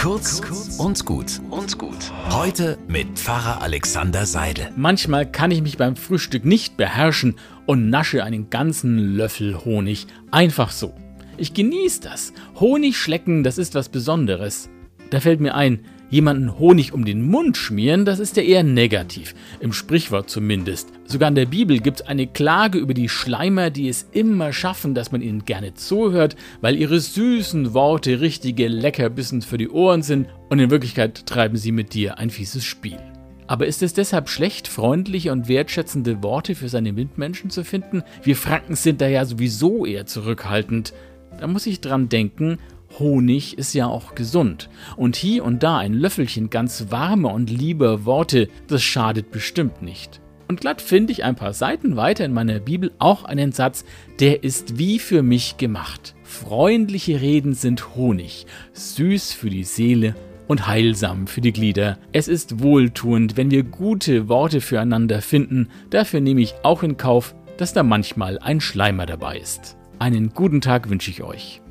Kurz und gut und gut. Heute mit Pfarrer Alexander Seidel. Manchmal kann ich mich beim Frühstück nicht beherrschen und nasche einen ganzen Löffel Honig. Einfach so. Ich genieße das. Honig schlecken, das ist was Besonderes. Da fällt mir ein, Jemanden Honig um den Mund schmieren, das ist ja eher negativ, im Sprichwort zumindest. Sogar in der Bibel gibt es eine Klage über die Schleimer, die es immer schaffen, dass man ihnen gerne zuhört, weil ihre süßen Worte richtige Leckerbissen für die Ohren sind und in Wirklichkeit treiben sie mit dir ein fieses Spiel. Aber ist es deshalb schlecht, freundliche und wertschätzende Worte für seine Mitmenschen zu finden? Wir Franken sind da ja sowieso eher zurückhaltend. Da muss ich dran denken, Honig ist ja auch gesund. Und hier und da ein Löffelchen ganz warme und liebe Worte, das schadet bestimmt nicht. Und glatt finde ich ein paar Seiten weiter in meiner Bibel auch einen Satz, der ist wie für mich gemacht. Freundliche Reden sind Honig, süß für die Seele und heilsam für die Glieder. Es ist wohltuend, wenn wir gute Worte füreinander finden. Dafür nehme ich auch in Kauf, dass da manchmal ein Schleimer dabei ist. Einen guten Tag wünsche ich euch.